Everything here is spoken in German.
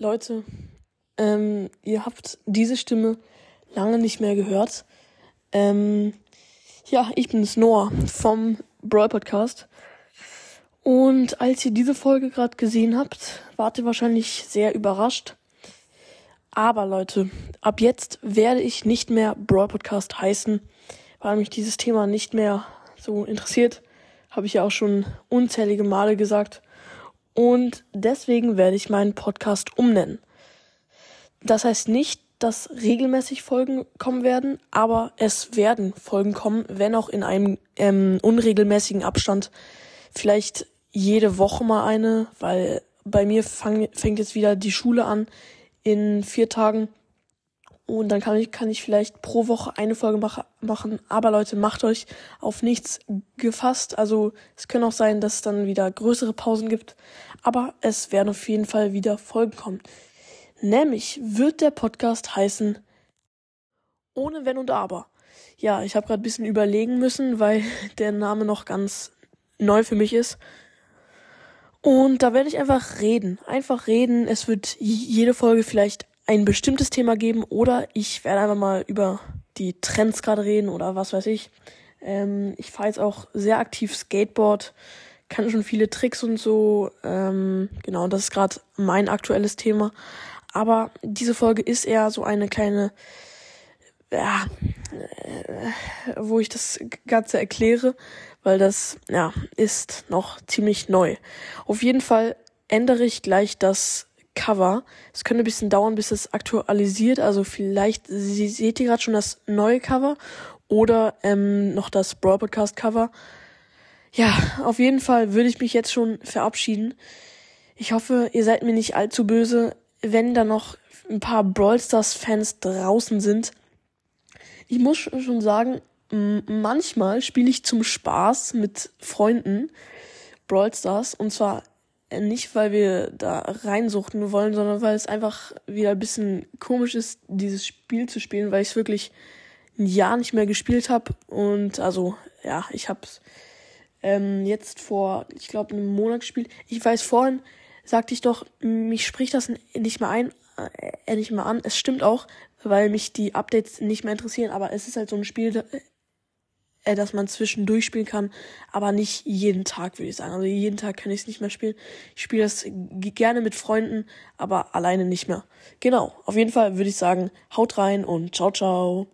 Leute, ähm, ihr habt diese Stimme lange nicht mehr gehört. Ähm, ja, ich bin's Noah vom Brawl Podcast. Und als ihr diese Folge gerade gesehen habt, wart ihr wahrscheinlich sehr überrascht. Aber Leute, ab jetzt werde ich nicht mehr Brawl Podcast heißen, weil mich dieses Thema nicht mehr so interessiert. Habe ich ja auch schon unzählige Male gesagt. Und deswegen werde ich meinen Podcast umnennen. Das heißt nicht, dass regelmäßig Folgen kommen werden, aber es werden Folgen kommen, wenn auch in einem ähm, unregelmäßigen Abstand. Vielleicht jede Woche mal eine, weil bei mir fang, fängt jetzt wieder die Schule an in vier Tagen. Und dann kann ich, kann ich vielleicht pro Woche eine Folge mach, machen. Aber Leute, macht euch auf nichts gefasst. Also es kann auch sein, dass es dann wieder größere Pausen gibt. Aber es werden auf jeden Fall wieder Folgen kommen. Nämlich wird der Podcast heißen Ohne Wenn und Aber. Ja, ich habe gerade ein bisschen überlegen müssen, weil der Name noch ganz neu für mich ist. Und da werde ich einfach reden. Einfach reden. Es wird jede Folge vielleicht ein bestimmtes Thema geben oder ich werde einfach mal über die Trends gerade reden oder was weiß ich. Ähm, ich fahre jetzt auch sehr aktiv Skateboard, kann schon viele Tricks und so. Ähm, genau, das ist gerade mein aktuelles Thema. Aber diese Folge ist eher so eine kleine, ja, äh, wo ich das Ganze erkläre, weil das, ja, ist noch ziemlich neu. Auf jeden Fall ändere ich gleich das Cover. Es könnte ein bisschen dauern, bis es aktualisiert. Also vielleicht Sie, seht ihr gerade schon das neue Cover oder ähm, noch das Brawl Podcast Cover. Ja, auf jeden Fall würde ich mich jetzt schon verabschieden. Ich hoffe, ihr seid mir nicht allzu böse wenn da noch ein paar Brawl Stars Fans draußen sind. Ich muss schon sagen, manchmal spiele ich zum Spaß mit Freunden Brawl Stars und zwar nicht, weil wir da reinsuchten wollen, sondern weil es einfach wieder ein bisschen komisch ist, dieses Spiel zu spielen, weil ich es wirklich ein Jahr nicht mehr gespielt habe und also ja, ich habe es ähm, jetzt vor, ich glaube, einem Monat gespielt. Ich weiß vorhin, sagte ich doch, mich spricht das nicht mehr ein, äh, nicht mehr an. Es stimmt auch, weil mich die Updates nicht mehr interessieren, aber es ist halt so ein Spiel, äh, das man zwischendurch spielen kann, aber nicht jeden Tag, würde ich sagen. Also jeden Tag kann ich es nicht mehr spielen. Ich spiele das gerne mit Freunden, aber alleine nicht mehr. Genau, auf jeden Fall würde ich sagen, haut rein und ciao, ciao.